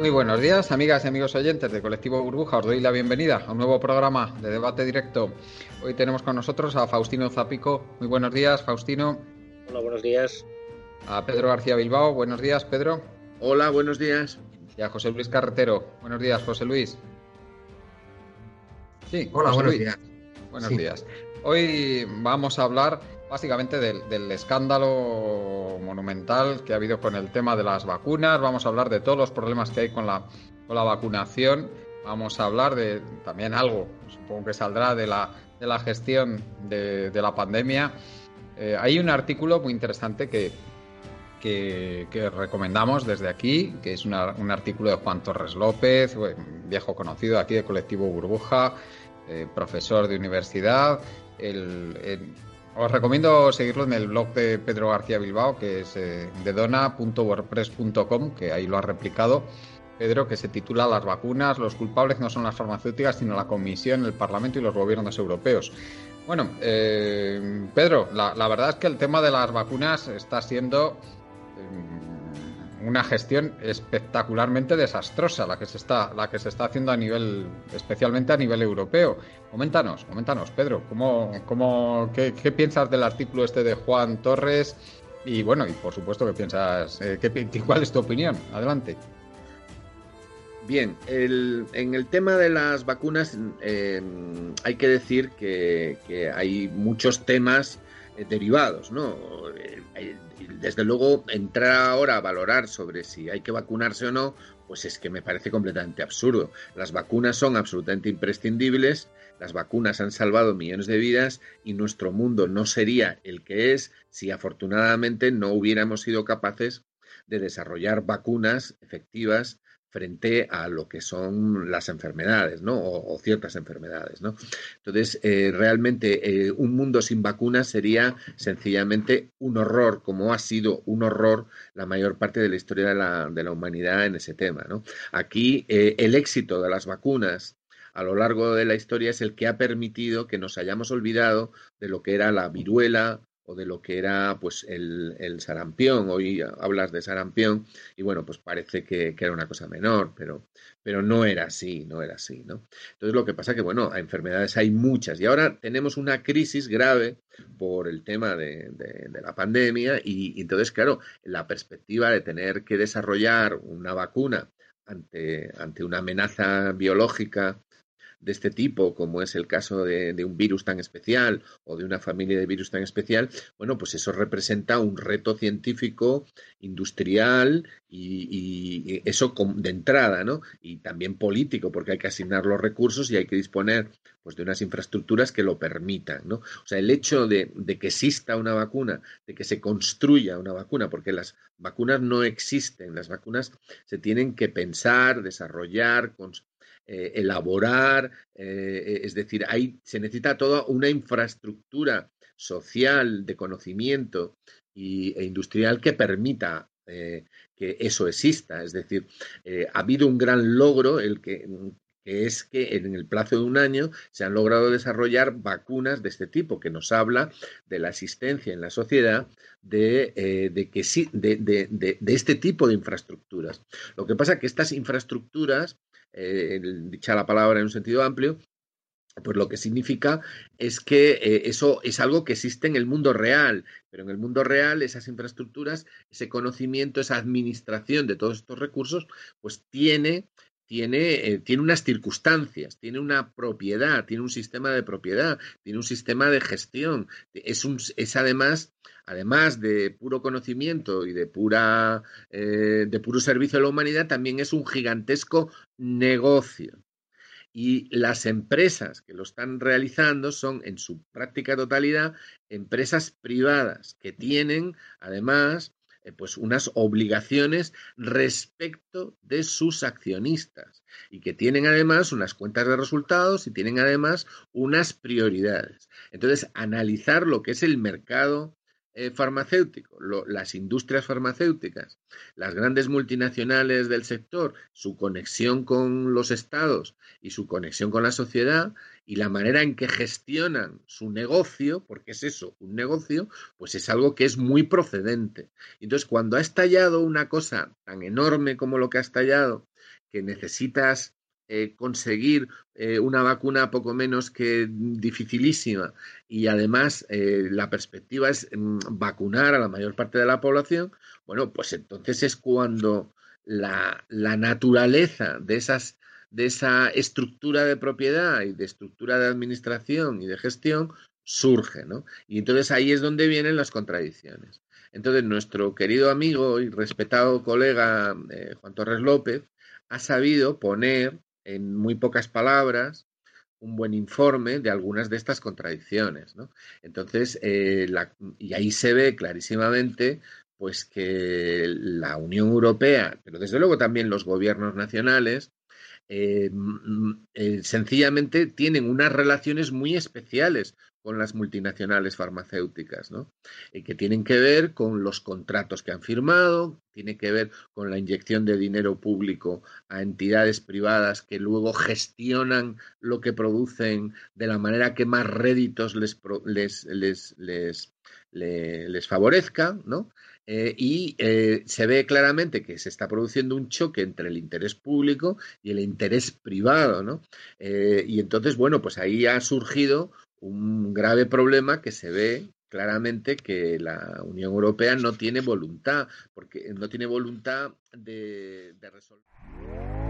Muy buenos días, amigas y amigos oyentes de Colectivo Burbuja. Os doy la bienvenida a un nuevo programa de debate directo. Hoy tenemos con nosotros a Faustino Zapico. Muy buenos días, Faustino. Hola, buenos días. A Pedro García Bilbao. Buenos días, Pedro. Hola, buenos días. Y a José Luis Carretero. Buenos días, José Luis. Sí, hola, buenos días. Buenos días. Hoy vamos a hablar básicamente del, escándalo monumental que ha habido con el tema de las vacunas. Vamos a hablar de todos los problemas que hay con la, con la vacunación. Vamos a hablar de también algo, supongo que saldrá de la, de la gestión de, la pandemia. Eh, hay un artículo muy interesante que, que, recomendamos desde aquí, que es un artículo de Juan Torres López, viejo conocido aquí de Colectivo Burbuja, eh, profesor de universidad. Os recomiendo seguirlo en el blog de Pedro García Bilbao, que es eh, dedona.wordpress.com, que ahí lo ha replicado. Pedro, que se titula Las vacunas, los culpables no son las farmacéuticas, sino la Comisión, el Parlamento y los gobiernos europeos. Bueno, eh, Pedro, la, verdad es que el tema de las vacunas está siendo Mm, una gestión espectacularmente desastrosa la que se está la que se está haciendo a nivel especialmente a nivel europeo. Coméntanos coméntanos Pedro cómo, cómo qué, piensas del artículo este de Juan Torres y bueno y por supuesto qué piensas eh, qué, cuál es tu opinión adelante. Bien, en el tema de las vacunas eh, hay que decir que, que hay muchos temas derivados, ¿no? Eh, desde luego, entrar ahora a valorar sobre si hay que vacunarse o no, pues es que me parece completamente absurdo. Las vacunas son absolutamente imprescindibles, las vacunas han salvado millones de vidas y nuestro mundo no sería el que es si afortunadamente no hubiéramos sido capaces de desarrollar vacunas efectivas frente a lo que son las enfermedades, ¿no? O, ciertas enfermedades, ¿no? Entonces, eh, realmente eh, un mundo sin vacunas sería sencillamente un horror, como ha sido un horror la mayor parte de la historia de la, de la humanidad en ese tema, ¿no? Aquí eh, el éxito de las vacunas a lo largo de la historia es el que ha permitido que nos hayamos olvidado de lo que era la viruela, de lo que era pues el, el, sarampión. Hoy hablas de sarampión y bueno, pues parece que, era una cosa menor, pero, pero no era así, no era así, ¿no? Entonces lo que pasa que, bueno, a enfermedades hay muchas y ahora tenemos una crisis grave por el tema de, de, la pandemia y, entonces, claro, la perspectiva de tener que desarrollar una vacuna ante, ante una amenaza biológica de este tipo, como es el caso de, un virus tan especial o de una familia de virus tan especial, bueno, pues eso representa un reto científico, industrial y, eso de entrada, ¿no? Y también político, porque hay que asignar los recursos y hay que disponer pues de unas infraestructuras que lo permitan, ¿no? O sea, el hecho de, de que exista una vacuna, de que se construya una vacuna, porque las vacunas no existen, las vacunas se tienen que pensar, desarrollar, eh, elaborar, eh, es decir, ahí se necesita toda una infraestructura social de conocimiento y, e industrial que permita eh, que eso exista. Es decir, ha habido un gran logro, el que, que es que en el plazo de un año se han logrado desarrollar vacunas de este tipo, que nos habla de la existencia en la sociedad de, de que sí, de, de, de, este tipo de infraestructuras. Lo que pasa es que estas infraestructuras eh, dicha la palabra en un sentido amplio, pues lo que significa es que eh, eso es algo que existe en el mundo real, pero en el mundo real esas infraestructuras, ese conocimiento, esa administración de todos estos recursos, pues tiene tiene, eh, tiene, unas circunstancias, tiene una propiedad, tiene un sistema de propiedad, tiene un sistema de gestión. Es, es además además de puro conocimiento y de, pura, eh, de puro servicio a la humanidad, también es un gigantesco negocio. Y las empresas que lo están realizando son, en su práctica totalidad, empresas privadas que tienen, además, eh, pues unas obligaciones respecto de sus accionistas y que tienen además unas cuentas de resultados y tienen además unas prioridades. Entonces, analizar lo que es el mercado eh, farmacéutico, las industrias farmacéuticas, las grandes multinacionales del sector, su conexión con los estados y su conexión con la sociedad y la manera en que gestionan su negocio, porque es eso, un negocio, pues es algo que es muy procedente. Entonces, cuando ha estallado una cosa tan enorme como lo que ha estallado, que necesitas eh, conseguir eh, una vacuna poco menos que dificilísima y además eh, la perspectiva es mm, vacunar a la mayor parte de la población, bueno, pues entonces es cuando la, la naturaleza de esas de esa estructura de propiedad y de estructura de administración y de gestión surge, ¿no? Y entonces ahí es donde vienen las contradicciones. Entonces nuestro querido amigo y respetado colega Juan Torres López ha sabido poner en muy pocas palabras un buen informe de algunas de estas contradicciones. ¿no? Entonces, eh, y ahí se ve clarísimamente pues que la Unión Europea, pero desde luego también los gobiernos nacionales, eh, eh, sencillamente tienen unas relaciones muy especiales con las multinacionales farmacéuticas, ¿no? Que tienen que ver con los contratos que han firmado, tiene que ver con la inyección de dinero público a entidades privadas que luego gestionan lo que producen de la manera que más réditos les, les, les, les, les favorezca, ¿no? Eh, y eh, se ve claramente que se está produciendo un choque entre el interés público y el interés privado, ¿no? y entonces, bueno, pues ahí ha surgido un grave problema que se ve claramente que la Unión Europea no tiene voluntad, porque no tiene voluntad de, resolver.